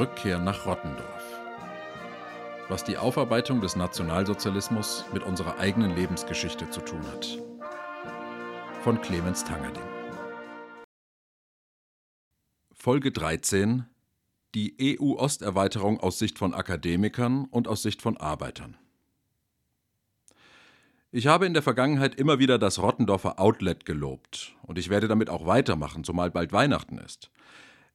Rückkehr nach Rottendorf. Was die Aufarbeitung des Nationalsozialismus mit unserer eigenen Lebensgeschichte zu tun hat. Von Clemens Tangerding. Folge 13 Die EU-Osterweiterung aus Sicht von Akademikern und aus Sicht von Arbeitern. Ich habe in der Vergangenheit immer wieder das Rottendorfer Outlet gelobt und ich werde damit auch weitermachen, zumal bald Weihnachten ist.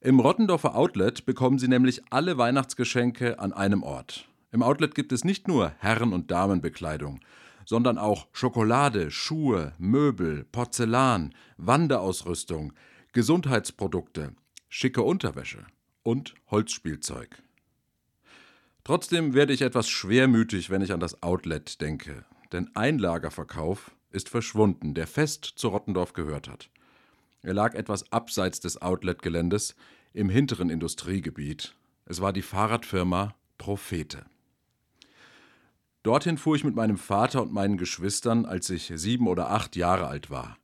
Im Rottendorfer Outlet bekommen Sie nämlich alle Weihnachtsgeschenke an einem Ort. Im Outlet gibt es nicht nur Herren- und Damenbekleidung, sondern auch Schokolade, Schuhe, Möbel, Porzellan, Wanderausrüstung, Gesundheitsprodukte, schicke Unterwäsche und Holzspielzeug. Trotzdem werde ich etwas schwermütig, wenn ich an das Outlet denke, denn ein Lagerverkauf ist verschwunden, der fest zu Rottendorf gehört hat. Er lag etwas abseits des Outlet-Geländes im hinteren Industriegebiet. Es war die Fahrradfirma Prophete. Dorthin fuhr ich mit meinem Vater und meinen Geschwistern, als ich sieben oder acht Jahre alt war.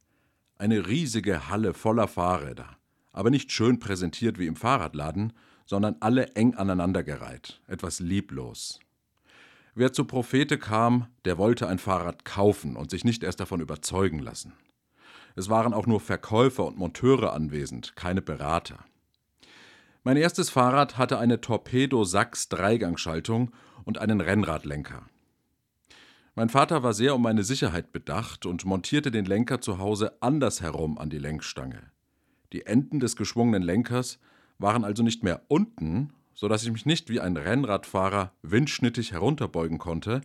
Eine riesige Halle voller Fahrräder, aber nicht schön präsentiert wie im Fahrradladen, sondern alle eng aneinandergereiht, etwas lieblos. Wer zu Prophete kam, der wollte ein Fahrrad kaufen und sich nicht erst davon überzeugen lassen. Es waren auch nur Verkäufer und Monteure anwesend, keine Berater. Mein erstes Fahrrad hatte eine Torpedo-Sachs-Dreigangschaltung und einen Rennradlenker. Mein Vater war sehr um meine Sicherheit bedacht und montierte den Lenker zu Hause andersherum an die Lenkstange. Die Enden des geschwungenen Lenkers waren also nicht mehr unten, so dass ich mich nicht wie ein Rennradfahrer windschnittig herunterbeugen konnte,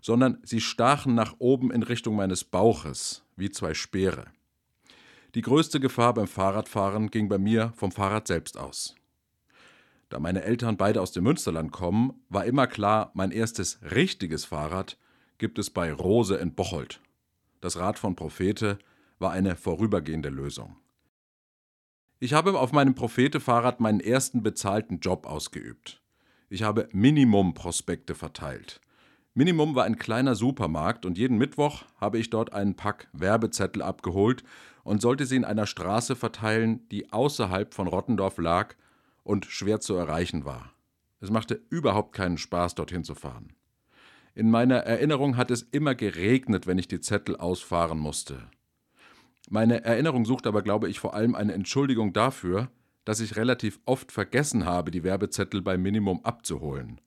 sondern sie stachen nach oben in Richtung meines Bauches, wie zwei Speere. Die größte Gefahr beim Fahrradfahren ging bei mir vom Fahrrad selbst aus. Da meine Eltern beide aus dem Münsterland kommen, war immer klar, mein erstes richtiges Fahrrad gibt es bei Rose in Bocholt. Das Rad von Prophete war eine vorübergehende Lösung. Ich habe auf meinem Prophete-Fahrrad meinen ersten bezahlten Job ausgeübt. Ich habe Minimum-Prospekte verteilt. Minimum war ein kleiner Supermarkt und jeden Mittwoch habe ich dort einen Pack Werbezettel abgeholt und sollte sie in einer Straße verteilen, die außerhalb von Rottendorf lag und schwer zu erreichen war. Es machte überhaupt keinen Spaß, dorthin zu fahren. In meiner Erinnerung hat es immer geregnet, wenn ich die Zettel ausfahren musste. Meine Erinnerung sucht aber, glaube ich, vor allem eine Entschuldigung dafür, dass ich relativ oft vergessen habe, die Werbezettel beim Minimum abzuholen.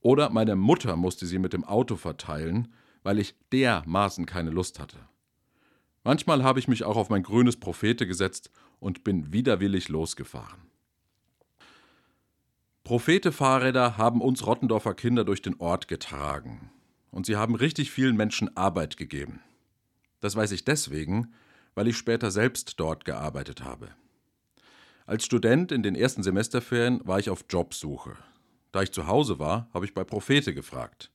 Oder meine Mutter musste sie mit dem Auto verteilen, weil ich dermaßen keine Lust hatte. Manchmal habe ich mich auch auf mein grünes Prophete gesetzt und bin widerwillig losgefahren. Prophete-Fahrräder haben uns Rottendorfer Kinder durch den Ort getragen. Und sie haben richtig vielen Menschen Arbeit gegeben. Das weiß ich deswegen, weil ich später selbst dort gearbeitet habe. Als Student in den ersten Semesterferien war ich auf Jobsuche. Da ich zu Hause war, habe ich bei Prophete gefragt.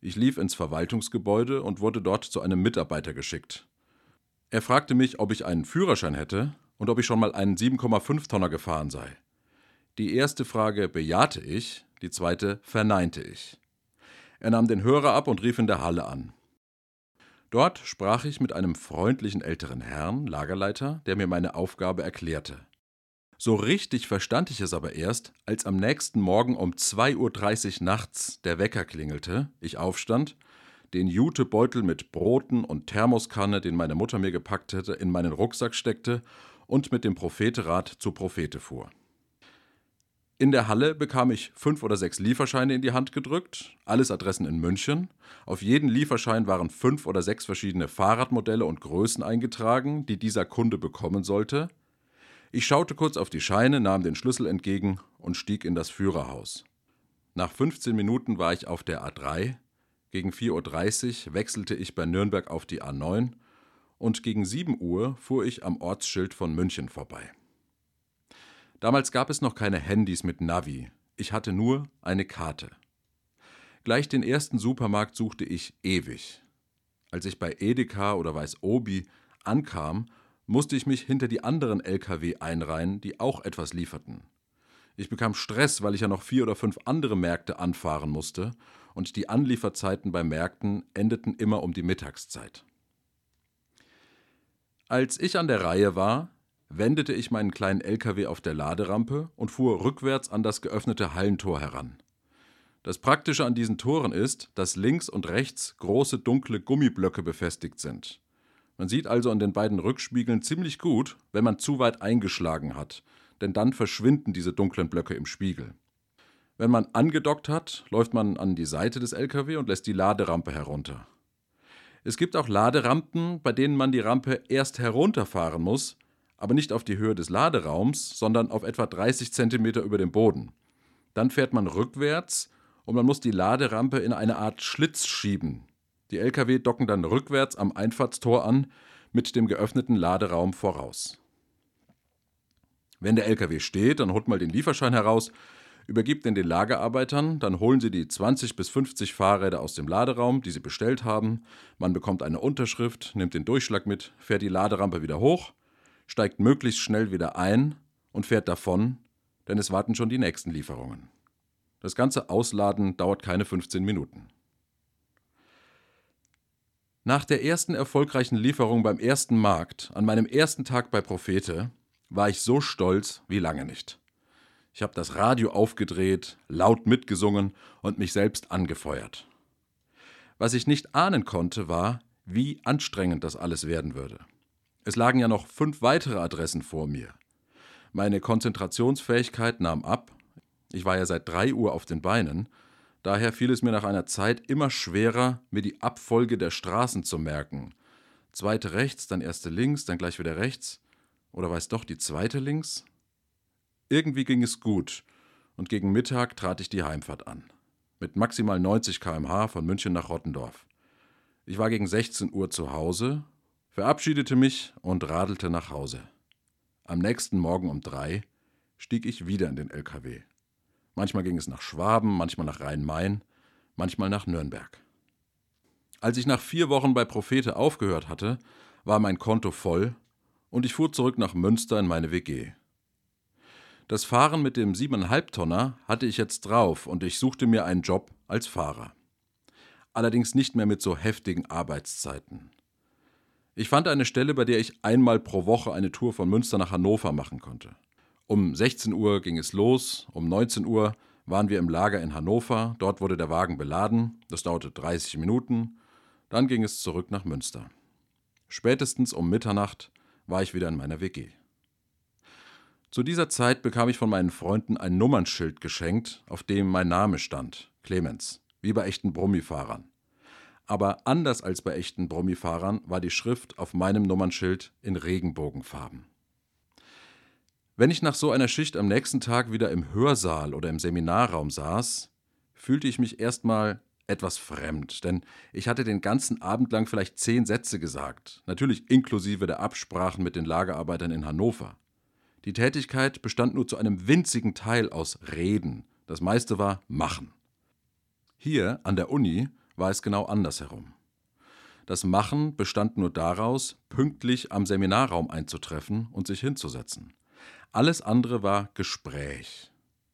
Ich lief ins Verwaltungsgebäude und wurde dort zu einem Mitarbeiter geschickt. Er fragte mich, ob ich einen Führerschein hätte und ob ich schon mal einen 7,5 Tonner gefahren sei. Die erste Frage bejahte ich, die zweite verneinte ich. Er nahm den Hörer ab und rief in der Halle an. Dort sprach ich mit einem freundlichen älteren Herrn, Lagerleiter, der mir meine Aufgabe erklärte. So richtig verstand ich es aber erst, als am nächsten Morgen um 2.30 Uhr nachts der Wecker klingelte, ich aufstand den Jutebeutel mit Broten und Thermoskanne, den meine Mutter mir gepackt hätte, in meinen Rucksack steckte und mit dem Propheterad zu Prophete fuhr. In der Halle bekam ich fünf oder sechs Lieferscheine in die Hand gedrückt, alles Adressen in München. Auf jeden Lieferschein waren fünf oder sechs verschiedene Fahrradmodelle und Größen eingetragen, die dieser Kunde bekommen sollte. Ich schaute kurz auf die Scheine, nahm den Schlüssel entgegen und stieg in das Führerhaus. Nach 15 Minuten war ich auf der A3, gegen 4.30 Uhr wechselte ich bei Nürnberg auf die A9 und gegen 7 Uhr fuhr ich am Ortsschild von München vorbei. Damals gab es noch keine Handys mit Navi, ich hatte nur eine Karte. Gleich den ersten Supermarkt suchte ich ewig. Als ich bei Edeka oder Weiß Obi ankam, musste ich mich hinter die anderen Lkw einreihen, die auch etwas lieferten. Ich bekam Stress, weil ich ja noch vier oder fünf andere Märkte anfahren musste und die Anlieferzeiten bei Märkten endeten immer um die Mittagszeit. Als ich an der Reihe war, wendete ich meinen kleinen LKW auf der Laderampe und fuhr rückwärts an das geöffnete Hallentor heran. Das Praktische an diesen Toren ist, dass links und rechts große dunkle Gummiblöcke befestigt sind. Man sieht also an den beiden Rückspiegeln ziemlich gut, wenn man zu weit eingeschlagen hat, denn dann verschwinden diese dunklen Blöcke im Spiegel. Wenn man angedockt hat, läuft man an die Seite des LKW und lässt die Laderampe herunter. Es gibt auch Laderampen, bei denen man die Rampe erst herunterfahren muss, aber nicht auf die Höhe des Laderaums, sondern auf etwa 30 cm über dem Boden. Dann fährt man rückwärts und man muss die Laderampe in eine Art Schlitz schieben. Die Lkw docken dann rückwärts am Einfahrtstor an, mit dem geöffneten Laderaum voraus. Wenn der LKW steht, dann holt mal den Lieferschein heraus, übergibt den den Lagerarbeitern, dann holen sie die 20 bis 50 Fahrräder aus dem Laderaum, die sie bestellt haben. Man bekommt eine Unterschrift, nimmt den Durchschlag mit, fährt die Laderampe wieder hoch, steigt möglichst schnell wieder ein und fährt davon, denn es warten schon die nächsten Lieferungen. Das ganze Ausladen dauert keine 15 Minuten. Nach der ersten erfolgreichen Lieferung beim ersten Markt, an meinem ersten Tag bei Prophete, war ich so stolz wie lange nicht. Ich habe das Radio aufgedreht, laut mitgesungen und mich selbst angefeuert. Was ich nicht ahnen konnte, war, wie anstrengend das alles werden würde. Es lagen ja noch fünf weitere Adressen vor mir. Meine Konzentrationsfähigkeit nahm ab. Ich war ja seit drei Uhr auf den Beinen Daher fiel es mir nach einer Zeit immer schwerer, mir die Abfolge der Straßen zu merken. Zweite rechts, dann erste links, dann gleich wieder rechts. Oder war es doch die zweite links? Irgendwie ging es gut, und gegen Mittag trat ich die Heimfahrt an. Mit maximal 90 km/h von München nach Rottendorf. Ich war gegen 16 Uhr zu Hause, verabschiedete mich und radelte nach Hause. Am nächsten Morgen um drei stieg ich wieder in den LKW. Manchmal ging es nach Schwaben, manchmal nach Rhein-Main, manchmal nach Nürnberg. Als ich nach vier Wochen bei Prophete aufgehört hatte, war mein Konto voll und ich fuhr zurück nach Münster in meine WG. Das Fahren mit dem 7,5 Tonner hatte ich jetzt drauf und ich suchte mir einen Job als Fahrer. Allerdings nicht mehr mit so heftigen Arbeitszeiten. Ich fand eine Stelle, bei der ich einmal pro Woche eine Tour von Münster nach Hannover machen konnte. Um 16 Uhr ging es los, um 19 Uhr waren wir im Lager in Hannover, dort wurde der Wagen beladen, das dauerte 30 Minuten, dann ging es zurück nach Münster. Spätestens um Mitternacht war ich wieder in meiner WG. Zu dieser Zeit bekam ich von meinen Freunden ein Nummernschild geschenkt, auf dem mein Name stand, Clemens, wie bei echten Brummifahrern. Aber anders als bei echten Brummifahrern war die Schrift auf meinem Nummernschild in Regenbogenfarben. Wenn ich nach so einer Schicht am nächsten Tag wieder im Hörsaal oder im Seminarraum saß, fühlte ich mich erstmal etwas fremd, denn ich hatte den ganzen Abend lang vielleicht zehn Sätze gesagt, natürlich inklusive der Absprachen mit den Lagerarbeitern in Hannover. Die Tätigkeit bestand nur zu einem winzigen Teil aus Reden, das meiste war Machen. Hier an der Uni war es genau andersherum. Das Machen bestand nur daraus, pünktlich am Seminarraum einzutreffen und sich hinzusetzen. Alles andere war Gespräch.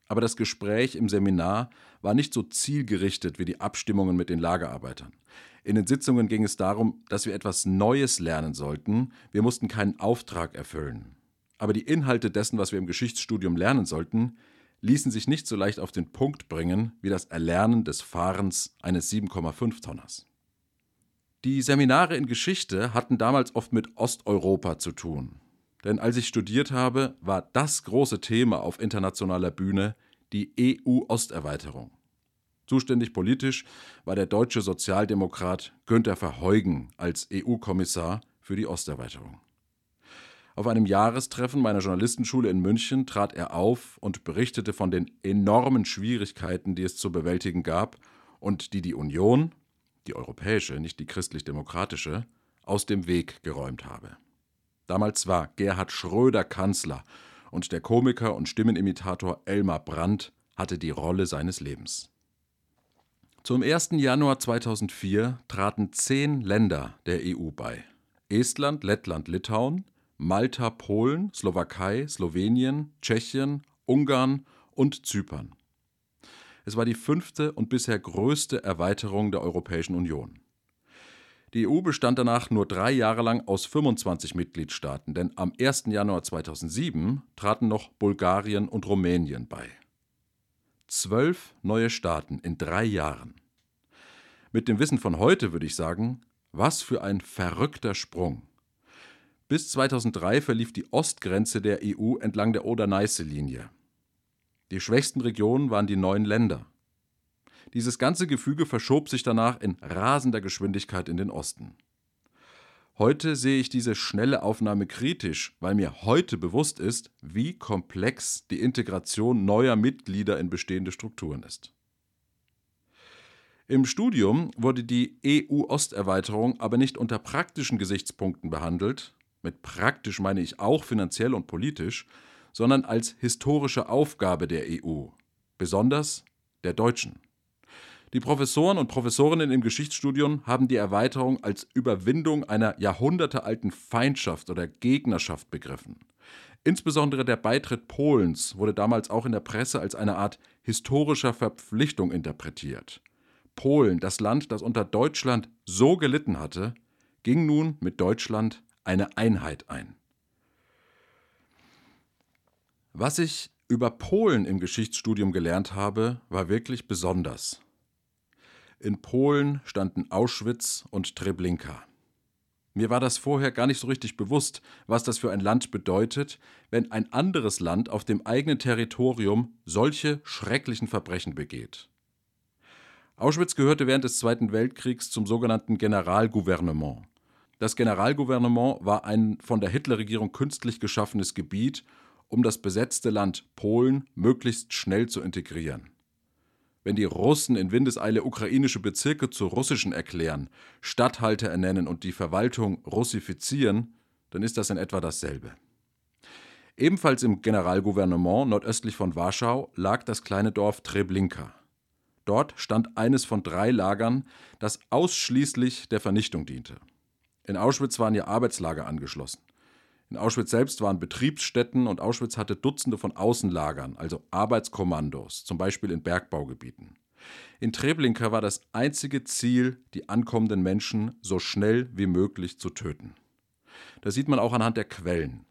Aber das Gespräch im Seminar war nicht so zielgerichtet wie die Abstimmungen mit den Lagerarbeitern. In den Sitzungen ging es darum, dass wir etwas Neues lernen sollten. Wir mussten keinen Auftrag erfüllen. Aber die Inhalte dessen, was wir im Geschichtsstudium lernen sollten, ließen sich nicht so leicht auf den Punkt bringen wie das Erlernen des Fahrens eines 7,5 Tonners. Die Seminare in Geschichte hatten damals oft mit Osteuropa zu tun. Denn als ich studiert habe, war das große Thema auf internationaler Bühne die EU-Osterweiterung. Zuständig politisch war der deutsche Sozialdemokrat Günther Verheugen als EU-Kommissar für die Osterweiterung. Auf einem Jahrestreffen meiner Journalistenschule in München trat er auf und berichtete von den enormen Schwierigkeiten, die es zu bewältigen gab und die die Union, die europäische, nicht die christlich-demokratische, aus dem Weg geräumt habe. Damals war Gerhard Schröder Kanzler und der Komiker und Stimmenimitator Elmar Brandt hatte die Rolle seines Lebens. Zum 1. Januar 2004 traten zehn Länder der EU bei. Estland, Lettland, Litauen, Malta, Polen, Slowakei, Slowenien, Tschechien, Ungarn und Zypern. Es war die fünfte und bisher größte Erweiterung der Europäischen Union. Die EU bestand danach nur drei Jahre lang aus 25 Mitgliedstaaten, denn am 1. Januar 2007 traten noch Bulgarien und Rumänien bei. Zwölf neue Staaten in drei Jahren. Mit dem Wissen von heute würde ich sagen, was für ein verrückter Sprung. Bis 2003 verlief die Ostgrenze der EU entlang der Oder-Neiße-Linie. Die schwächsten Regionen waren die neuen Länder. Dieses ganze Gefüge verschob sich danach in rasender Geschwindigkeit in den Osten. Heute sehe ich diese schnelle Aufnahme kritisch, weil mir heute bewusst ist, wie komplex die Integration neuer Mitglieder in bestehende Strukturen ist. Im Studium wurde die EU-Osterweiterung aber nicht unter praktischen Gesichtspunkten behandelt, mit praktisch meine ich auch finanziell und politisch, sondern als historische Aufgabe der EU, besonders der Deutschen. Die Professoren und Professorinnen im Geschichtsstudium haben die Erweiterung als Überwindung einer jahrhundertealten Feindschaft oder Gegnerschaft begriffen. Insbesondere der Beitritt Polens wurde damals auch in der Presse als eine Art historischer Verpflichtung interpretiert. Polen, das Land, das unter Deutschland so gelitten hatte, ging nun mit Deutschland eine Einheit ein. Was ich über Polen im Geschichtsstudium gelernt habe, war wirklich besonders. In Polen standen Auschwitz und Treblinka. Mir war das vorher gar nicht so richtig bewusst, was das für ein Land bedeutet, wenn ein anderes Land auf dem eigenen Territorium solche schrecklichen Verbrechen begeht. Auschwitz gehörte während des Zweiten Weltkriegs zum sogenannten Generalgouvernement. Das Generalgouvernement war ein von der Hitlerregierung künstlich geschaffenes Gebiet, um das besetzte Land Polen möglichst schnell zu integrieren. Wenn die Russen in Windeseile ukrainische Bezirke zu russischen erklären, Statthalter ernennen und die Verwaltung russifizieren, dann ist das in etwa dasselbe. Ebenfalls im Generalgouvernement nordöstlich von Warschau lag das kleine Dorf Treblinka. Dort stand eines von drei Lagern, das ausschließlich der Vernichtung diente. In Auschwitz waren ja Arbeitslager angeschlossen. In Auschwitz selbst waren Betriebsstätten und Auschwitz hatte Dutzende von Außenlagern, also Arbeitskommandos, zum Beispiel in Bergbaugebieten. In Treblinka war das einzige Ziel, die ankommenden Menschen so schnell wie möglich zu töten. Das sieht man auch anhand der Quellen.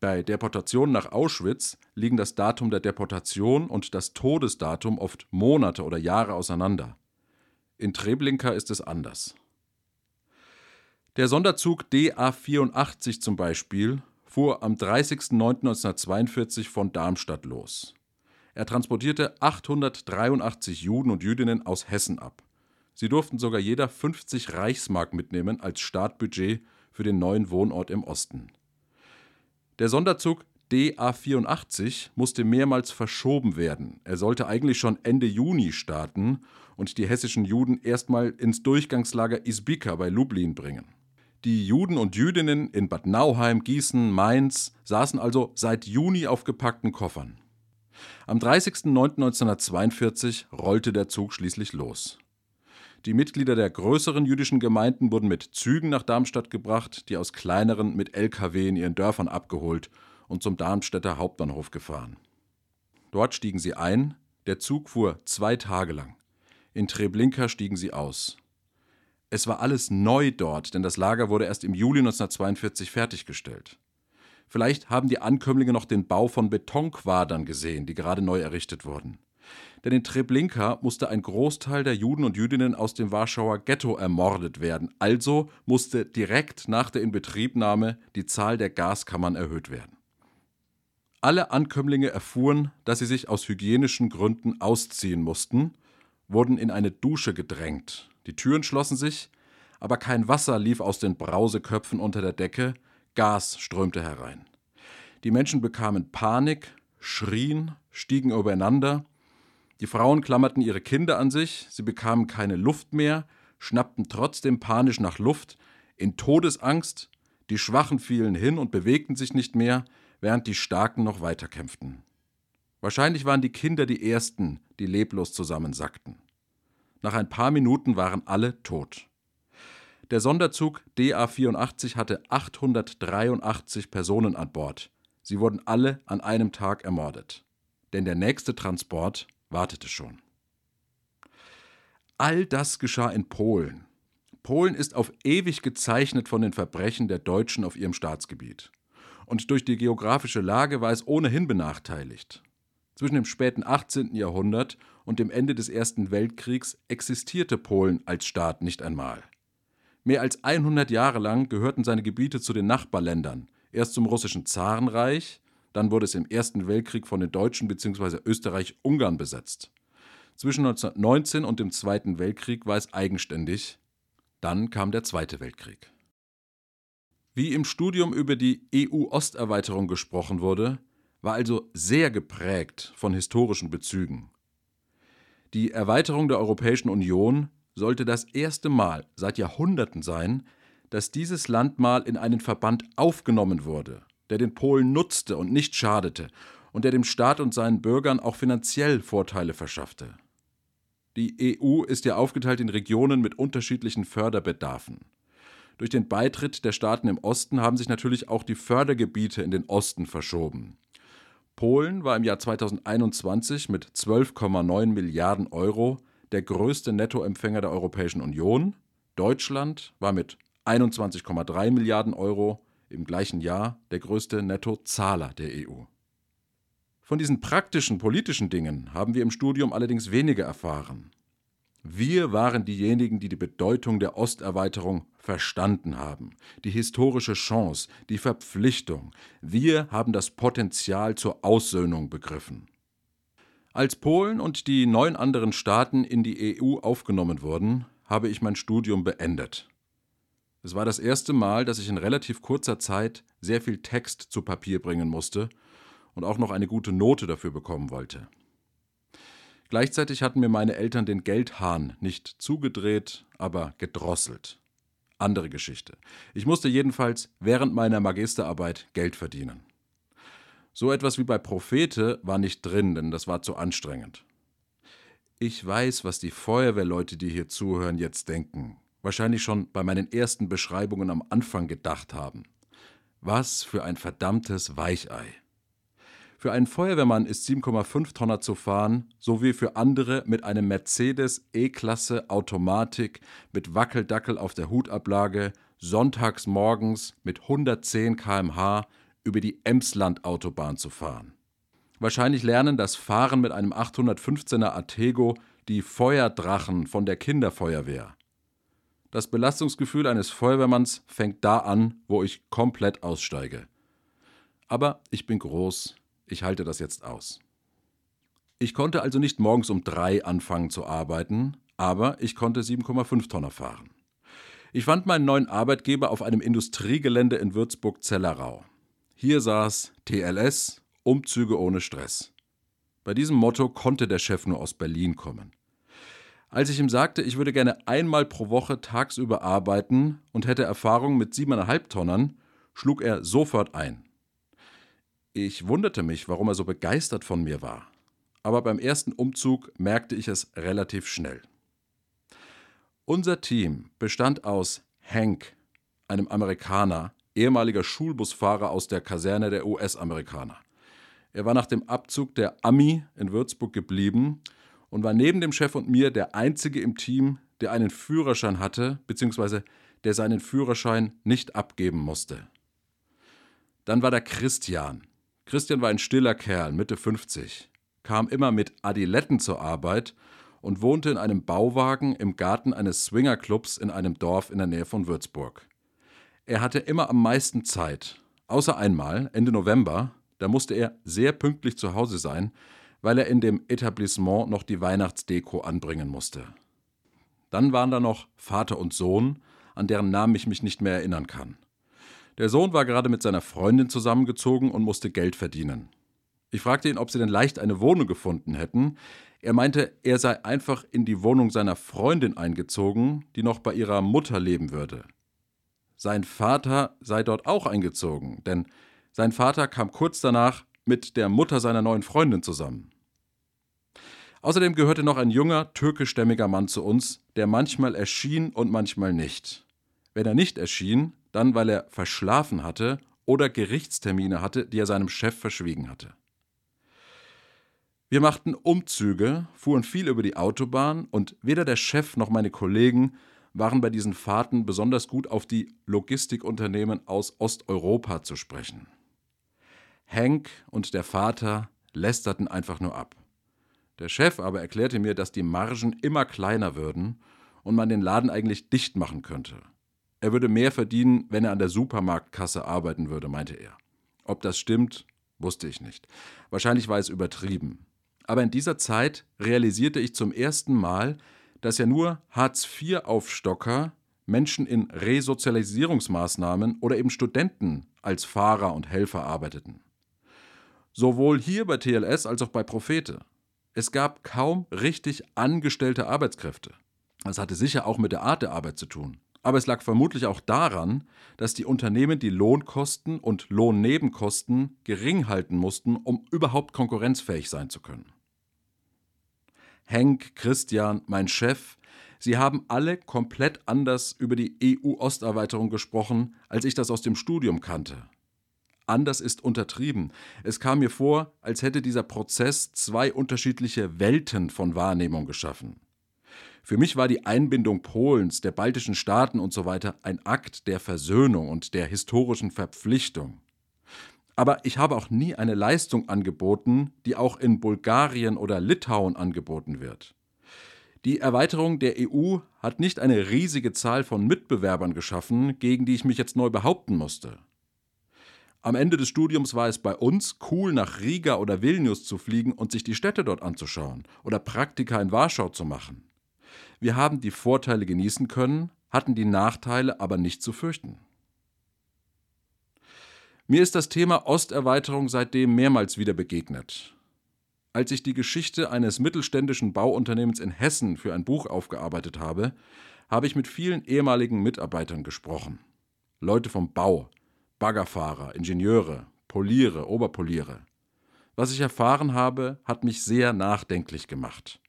Bei Deportationen nach Auschwitz liegen das Datum der Deportation und das Todesdatum oft Monate oder Jahre auseinander. In Treblinka ist es anders. Der Sonderzug DA84 zum Beispiel fuhr am 30.09.1942 von Darmstadt los. Er transportierte 883 Juden und Jüdinnen aus Hessen ab. Sie durften sogar jeder 50 Reichsmark mitnehmen als Startbudget für den neuen Wohnort im Osten. Der Sonderzug DA84 musste mehrmals verschoben werden. Er sollte eigentlich schon Ende Juni starten und die hessischen Juden erstmal ins Durchgangslager Isbika bei Lublin bringen. Die Juden und Jüdinnen in Bad Nauheim, Gießen, Mainz saßen also seit Juni auf gepackten Koffern. Am 30.09.1942 rollte der Zug schließlich los. Die Mitglieder der größeren jüdischen Gemeinden wurden mit Zügen nach Darmstadt gebracht, die aus kleineren mit Lkw in ihren Dörfern abgeholt und zum Darmstädter Hauptbahnhof gefahren. Dort stiegen sie ein, der Zug fuhr zwei Tage lang. In Treblinka stiegen sie aus. Es war alles neu dort, denn das Lager wurde erst im Juli 1942 fertiggestellt. Vielleicht haben die Ankömmlinge noch den Bau von Betonquadern gesehen, die gerade neu errichtet wurden. Denn in Treblinka musste ein Großteil der Juden und Jüdinnen aus dem Warschauer Ghetto ermordet werden, also musste direkt nach der Inbetriebnahme die Zahl der Gaskammern erhöht werden. Alle Ankömmlinge erfuhren, dass sie sich aus hygienischen Gründen ausziehen mussten, wurden in eine Dusche gedrängt, die Türen schlossen sich, aber kein Wasser lief aus den Brauseköpfen unter der Decke, Gas strömte herein. Die Menschen bekamen Panik, schrien, stiegen übereinander, die Frauen klammerten ihre Kinder an sich, sie bekamen keine Luft mehr, schnappten trotzdem panisch nach Luft, in Todesangst, die Schwachen fielen hin und bewegten sich nicht mehr, während die Starken noch weiterkämpften. Wahrscheinlich waren die Kinder die Ersten, die leblos zusammensackten. Nach ein paar Minuten waren alle tot. Der Sonderzug DA84 hatte 883 Personen an Bord. Sie wurden alle an einem Tag ermordet. Denn der nächste Transport wartete schon. all das geschah in Polen. Polen ist auf ewig gezeichnet von den Verbrechen der Deutschen auf ihrem Staatsgebiet. Und durch die geografische Lage war es ohnehin benachteiligt. Zwischen dem späten 18. Jahrhundert und dem Ende des Ersten Weltkriegs existierte Polen als Staat nicht einmal. Mehr als 100 Jahre lang gehörten seine Gebiete zu den Nachbarländern, erst zum russischen Zarenreich, dann wurde es im Ersten Weltkrieg von den Deutschen bzw. Österreich-Ungarn besetzt. Zwischen 1919 und dem Zweiten Weltkrieg war es eigenständig, dann kam der Zweite Weltkrieg. Wie im Studium über die EU-Osterweiterung gesprochen wurde, war also sehr geprägt von historischen Bezügen. Die Erweiterung der Europäischen Union sollte das erste Mal seit Jahrhunderten sein, dass dieses Land mal in einen Verband aufgenommen wurde, der den Polen nutzte und nicht schadete und der dem Staat und seinen Bürgern auch finanziell Vorteile verschaffte. Die EU ist ja aufgeteilt in Regionen mit unterschiedlichen Förderbedarfen. Durch den Beitritt der Staaten im Osten haben sich natürlich auch die Fördergebiete in den Osten verschoben. Polen war im Jahr 2021 mit 12,9 Milliarden Euro der größte Nettoempfänger der Europäischen Union. Deutschland war mit 21,3 Milliarden Euro im gleichen Jahr der größte Nettozahler der EU. Von diesen praktischen politischen Dingen haben wir im Studium allerdings weniger erfahren. Wir waren diejenigen, die die Bedeutung der Osterweiterung verstanden haben, die historische Chance, die Verpflichtung. Wir haben das Potenzial zur Aussöhnung begriffen. Als Polen und die neun anderen Staaten in die EU aufgenommen wurden, habe ich mein Studium beendet. Es war das erste Mal, dass ich in relativ kurzer Zeit sehr viel Text zu Papier bringen musste und auch noch eine gute Note dafür bekommen wollte. Gleichzeitig hatten mir meine Eltern den Geldhahn nicht zugedreht, aber gedrosselt. Andere Geschichte. Ich musste jedenfalls während meiner Magisterarbeit Geld verdienen. So etwas wie bei Prophete war nicht drin, denn das war zu anstrengend. Ich weiß, was die Feuerwehrleute, die hier zuhören, jetzt denken. Wahrscheinlich schon bei meinen ersten Beschreibungen am Anfang gedacht haben. Was für ein verdammtes Weichei. Für einen Feuerwehrmann ist 7,5 Tonner zu fahren, so wie für andere mit einem Mercedes E-Klasse Automatik mit Wackeldackel auf der Hutablage sonntags morgens mit 110 km/h über die Emsland-Autobahn zu fahren. Wahrscheinlich lernen das Fahren mit einem 815er Atego die Feuerdrachen von der Kinderfeuerwehr. Das Belastungsgefühl eines Feuerwehrmanns fängt da an, wo ich komplett aussteige. Aber ich bin groß, ich halte das jetzt aus. Ich konnte also nicht morgens um drei anfangen zu arbeiten, aber ich konnte 7,5 Tonner fahren. Ich fand meinen neuen Arbeitgeber auf einem Industriegelände in Würzburg-Zellerau. Hier saß TLS, Umzüge ohne Stress. Bei diesem Motto konnte der Chef nur aus Berlin kommen. Als ich ihm sagte, ich würde gerne einmal pro Woche tagsüber arbeiten und hätte Erfahrung mit siebeneinhalb Tonnern, schlug er sofort ein. Ich wunderte mich, warum er so begeistert von mir war. Aber beim ersten Umzug merkte ich es relativ schnell. Unser Team bestand aus Hank, einem Amerikaner, ehemaliger Schulbusfahrer aus der Kaserne der US-Amerikaner. Er war nach dem Abzug der Ami in Würzburg geblieben und war neben dem Chef und mir der einzige im Team, der einen Führerschein hatte, beziehungsweise der seinen Führerschein nicht abgeben musste. Dann war da Christian, Christian war ein stiller Kerl, Mitte 50, kam immer mit Adiletten zur Arbeit und wohnte in einem Bauwagen im Garten eines Swingerclubs in einem Dorf in der Nähe von Würzburg. Er hatte immer am meisten Zeit, außer einmal, Ende November, da musste er sehr pünktlich zu Hause sein, weil er in dem Etablissement noch die Weihnachtsdeko anbringen musste. Dann waren da noch Vater und Sohn, an deren Namen ich mich nicht mehr erinnern kann. Der Sohn war gerade mit seiner Freundin zusammengezogen und musste Geld verdienen. Ich fragte ihn, ob sie denn leicht eine Wohnung gefunden hätten. Er meinte, er sei einfach in die Wohnung seiner Freundin eingezogen, die noch bei ihrer Mutter leben würde. Sein Vater sei dort auch eingezogen, denn sein Vater kam kurz danach mit der Mutter seiner neuen Freundin zusammen. Außerdem gehörte noch ein junger, türkischstämmiger Mann zu uns, der manchmal erschien und manchmal nicht. Wenn er nicht erschien, dann weil er verschlafen hatte oder Gerichtstermine hatte, die er seinem Chef verschwiegen hatte. Wir machten Umzüge, fuhren viel über die Autobahn und weder der Chef noch meine Kollegen waren bei diesen Fahrten besonders gut auf die Logistikunternehmen aus Osteuropa zu sprechen. Hank und der Vater lästerten einfach nur ab. Der Chef aber erklärte mir, dass die Margen immer kleiner würden und man den Laden eigentlich dicht machen könnte. Er würde mehr verdienen, wenn er an der Supermarktkasse arbeiten würde, meinte er. Ob das stimmt, wusste ich nicht. Wahrscheinlich war es übertrieben. Aber in dieser Zeit realisierte ich zum ersten Mal, dass ja nur Hartz-IV-Aufstocker, Menschen in Resozialisierungsmaßnahmen oder eben Studenten als Fahrer und Helfer arbeiteten. Sowohl hier bei TLS als auch bei Prophete. Es gab kaum richtig angestellte Arbeitskräfte. Das hatte sicher auch mit der Art der Arbeit zu tun. Aber es lag vermutlich auch daran, dass die Unternehmen die Lohnkosten und Lohnnebenkosten gering halten mussten, um überhaupt konkurrenzfähig sein zu können. Henk, Christian, mein Chef, sie haben alle komplett anders über die EU-Osterweiterung gesprochen, als ich das aus dem Studium kannte. Anders ist untertrieben. Es kam mir vor, als hätte dieser Prozess zwei unterschiedliche Welten von Wahrnehmung geschaffen. Für mich war die Einbindung Polens, der baltischen Staaten usw. So ein Akt der Versöhnung und der historischen Verpflichtung. Aber ich habe auch nie eine Leistung angeboten, die auch in Bulgarien oder Litauen angeboten wird. Die Erweiterung der EU hat nicht eine riesige Zahl von Mitbewerbern geschaffen, gegen die ich mich jetzt neu behaupten musste. Am Ende des Studiums war es bei uns cool, nach Riga oder Vilnius zu fliegen und sich die Städte dort anzuschauen oder Praktika in Warschau zu machen. Wir haben die Vorteile genießen können, hatten die Nachteile aber nicht zu fürchten. Mir ist das Thema Osterweiterung seitdem mehrmals wieder begegnet. Als ich die Geschichte eines mittelständischen Bauunternehmens in Hessen für ein Buch aufgearbeitet habe, habe ich mit vielen ehemaligen Mitarbeitern gesprochen. Leute vom Bau, Baggerfahrer, Ingenieure, Poliere, Oberpoliere. Was ich erfahren habe, hat mich sehr nachdenklich gemacht.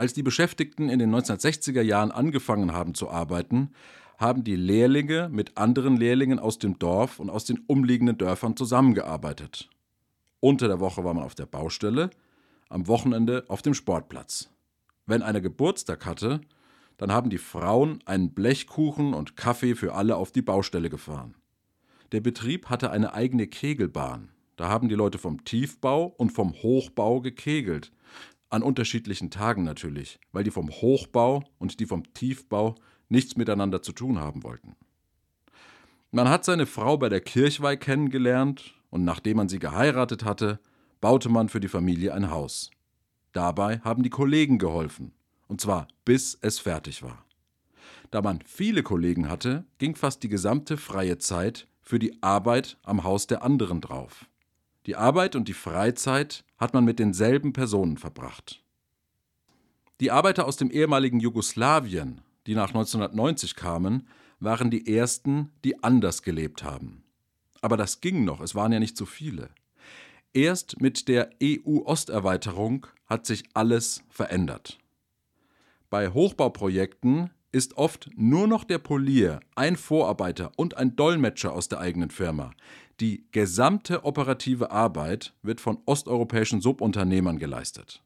Als die Beschäftigten in den 1960er Jahren angefangen haben zu arbeiten, haben die Lehrlinge mit anderen Lehrlingen aus dem Dorf und aus den umliegenden Dörfern zusammengearbeitet. Unter der Woche war man auf der Baustelle, am Wochenende auf dem Sportplatz. Wenn einer Geburtstag hatte, dann haben die Frauen einen Blechkuchen und Kaffee für alle auf die Baustelle gefahren. Der Betrieb hatte eine eigene Kegelbahn. Da haben die Leute vom Tiefbau und vom Hochbau gekegelt. An unterschiedlichen Tagen natürlich, weil die vom Hochbau und die vom Tiefbau nichts miteinander zu tun haben wollten. Man hat seine Frau bei der Kirchweih kennengelernt und nachdem man sie geheiratet hatte, baute man für die Familie ein Haus. Dabei haben die Kollegen geholfen, und zwar bis es fertig war. Da man viele Kollegen hatte, ging fast die gesamte freie Zeit für die Arbeit am Haus der anderen drauf. Die Arbeit und die Freizeit hat man mit denselben Personen verbracht. Die Arbeiter aus dem ehemaligen Jugoslawien, die nach 1990 kamen, waren die ersten, die anders gelebt haben. Aber das ging noch, es waren ja nicht so viele. Erst mit der EU-Osterweiterung hat sich alles verändert. Bei Hochbauprojekten ist oft nur noch der Polier, ein Vorarbeiter und ein Dolmetscher aus der eigenen Firma, die gesamte operative Arbeit wird von osteuropäischen Subunternehmern geleistet.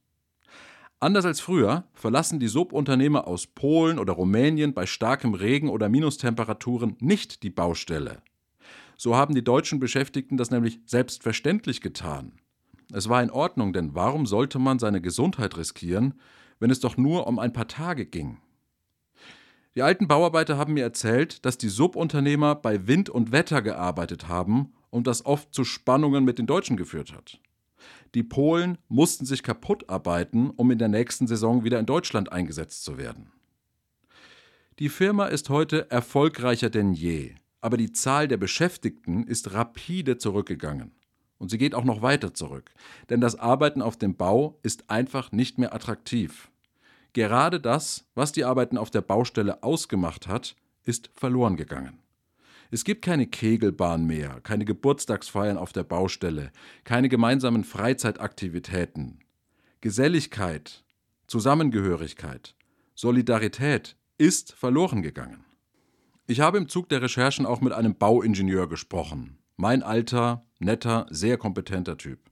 Anders als früher verlassen die Subunternehmer aus Polen oder Rumänien bei starkem Regen oder Minustemperaturen nicht die Baustelle. So haben die deutschen Beschäftigten das nämlich selbstverständlich getan. Es war in Ordnung, denn warum sollte man seine Gesundheit riskieren, wenn es doch nur um ein paar Tage ging? Die alten Bauarbeiter haben mir erzählt, dass die Subunternehmer bei Wind und Wetter gearbeitet haben und das oft zu Spannungen mit den Deutschen geführt hat. Die Polen mussten sich kaputt arbeiten, um in der nächsten Saison wieder in Deutschland eingesetzt zu werden. Die Firma ist heute erfolgreicher denn je, aber die Zahl der Beschäftigten ist rapide zurückgegangen. Und sie geht auch noch weiter zurück, denn das Arbeiten auf dem Bau ist einfach nicht mehr attraktiv. Gerade das, was die Arbeiten auf der Baustelle ausgemacht hat, ist verloren gegangen. Es gibt keine Kegelbahn mehr, keine Geburtstagsfeiern auf der Baustelle, keine gemeinsamen Freizeitaktivitäten. Geselligkeit, Zusammengehörigkeit, Solidarität ist verloren gegangen. Ich habe im Zug der Recherchen auch mit einem Bauingenieur gesprochen. Mein alter, netter, sehr kompetenter Typ.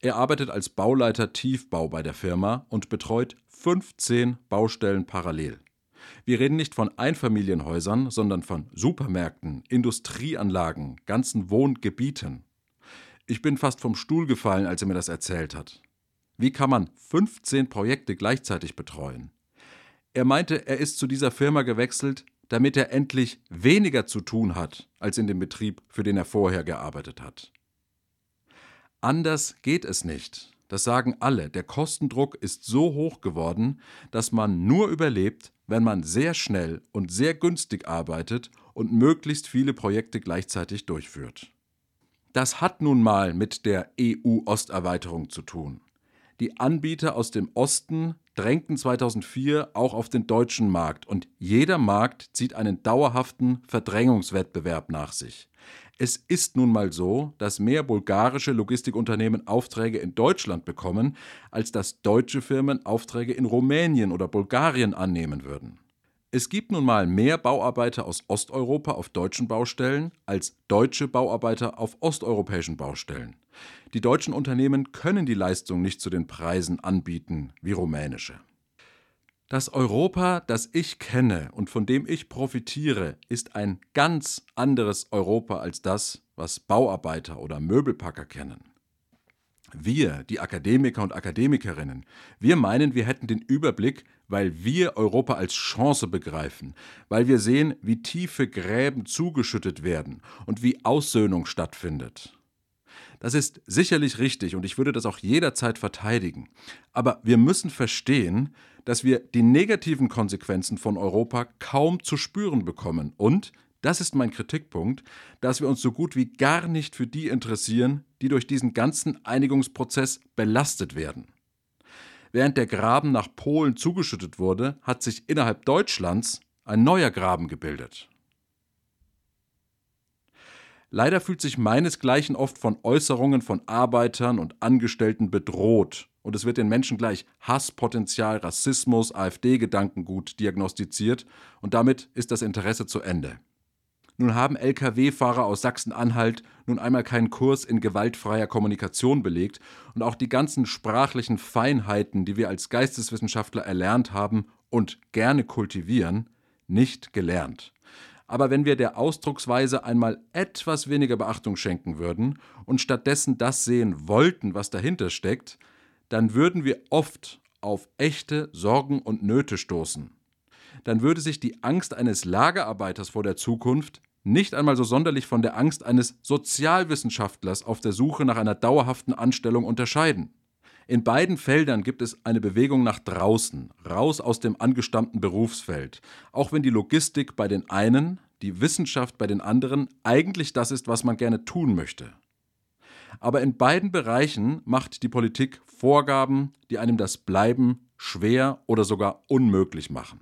Er arbeitet als Bauleiter Tiefbau bei der Firma und betreut 15 Baustellen parallel. Wir reden nicht von Einfamilienhäusern, sondern von Supermärkten, Industrieanlagen, ganzen Wohngebieten. Ich bin fast vom Stuhl gefallen, als er mir das erzählt hat. Wie kann man 15 Projekte gleichzeitig betreuen? Er meinte, er ist zu dieser Firma gewechselt, damit er endlich weniger zu tun hat als in dem Betrieb, für den er vorher gearbeitet hat. Anders geht es nicht. Das sagen alle. Der Kostendruck ist so hoch geworden, dass man nur überlebt, wenn man sehr schnell und sehr günstig arbeitet und möglichst viele Projekte gleichzeitig durchführt. Das hat nun mal mit der EU-Osterweiterung zu tun. Die Anbieter aus dem Osten drängten 2004 auch auf den deutschen Markt und jeder Markt zieht einen dauerhaften Verdrängungswettbewerb nach sich. Es ist nun mal so, dass mehr bulgarische Logistikunternehmen Aufträge in Deutschland bekommen, als dass deutsche Firmen Aufträge in Rumänien oder Bulgarien annehmen würden. Es gibt nun mal mehr Bauarbeiter aus Osteuropa auf deutschen Baustellen als deutsche Bauarbeiter auf osteuropäischen Baustellen. Die deutschen Unternehmen können die Leistung nicht zu den Preisen anbieten wie rumänische. Das Europa, das ich kenne und von dem ich profitiere, ist ein ganz anderes Europa als das, was Bauarbeiter oder Möbelpacker kennen. Wir, die Akademiker und Akademikerinnen, wir meinen, wir hätten den Überblick, weil wir Europa als Chance begreifen, weil wir sehen, wie tiefe Gräben zugeschüttet werden und wie Aussöhnung stattfindet. Das ist sicherlich richtig und ich würde das auch jederzeit verteidigen. Aber wir müssen verstehen, dass wir die negativen Konsequenzen von Europa kaum zu spüren bekommen und das ist mein Kritikpunkt, dass wir uns so gut wie gar nicht für die interessieren, die durch diesen ganzen Einigungsprozess belastet werden. Während der Graben nach Polen zugeschüttet wurde, hat sich innerhalb Deutschlands ein neuer Graben gebildet. Leider fühlt sich meinesgleichen oft von Äußerungen von Arbeitern und Angestellten bedroht und es wird den Menschen gleich Hasspotenzial, Rassismus, AfD-Gedankengut diagnostiziert und damit ist das Interesse zu Ende. Nun haben Lkw-Fahrer aus Sachsen-Anhalt nun einmal keinen Kurs in gewaltfreier Kommunikation belegt und auch die ganzen sprachlichen Feinheiten, die wir als Geisteswissenschaftler erlernt haben und gerne kultivieren, nicht gelernt. Aber wenn wir der Ausdrucksweise einmal etwas weniger Beachtung schenken würden und stattdessen das sehen wollten, was dahinter steckt, dann würden wir oft auf echte Sorgen und Nöte stoßen dann würde sich die Angst eines Lagerarbeiters vor der Zukunft nicht einmal so sonderlich von der Angst eines Sozialwissenschaftlers auf der Suche nach einer dauerhaften Anstellung unterscheiden. In beiden Feldern gibt es eine Bewegung nach draußen, raus aus dem angestammten Berufsfeld, auch wenn die Logistik bei den einen, die Wissenschaft bei den anderen eigentlich das ist, was man gerne tun möchte. Aber in beiden Bereichen macht die Politik Vorgaben, die einem das Bleiben schwer oder sogar unmöglich machen.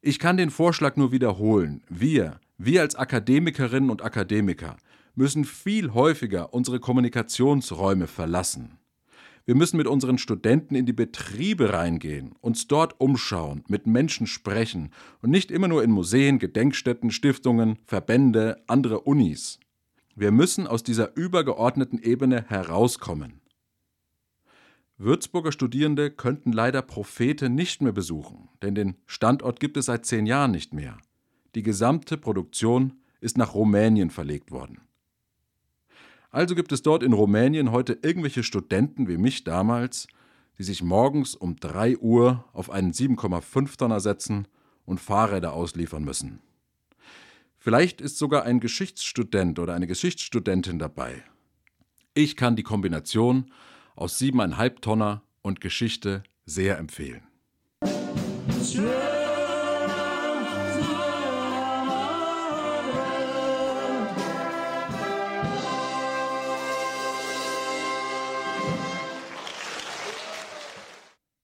Ich kann den Vorschlag nur wiederholen. Wir, wir als Akademikerinnen und Akademiker, müssen viel häufiger unsere Kommunikationsräume verlassen. Wir müssen mit unseren Studenten in die Betriebe reingehen, uns dort umschauen, mit Menschen sprechen und nicht immer nur in Museen, Gedenkstätten, Stiftungen, Verbände, andere Unis. Wir müssen aus dieser übergeordneten Ebene herauskommen. Würzburger Studierende könnten leider Prophete nicht mehr besuchen, denn den Standort gibt es seit zehn Jahren nicht mehr. Die gesamte Produktion ist nach Rumänien verlegt worden. Also gibt es dort in Rumänien heute irgendwelche Studenten wie mich damals, die sich morgens um 3 Uhr auf einen 7,5 Tonner setzen und Fahrräder ausliefern müssen. Vielleicht ist sogar ein Geschichtsstudent oder eine Geschichtsstudentin dabei. Ich kann die Kombination aus siebeneinhalb Tonner und Geschichte sehr empfehlen.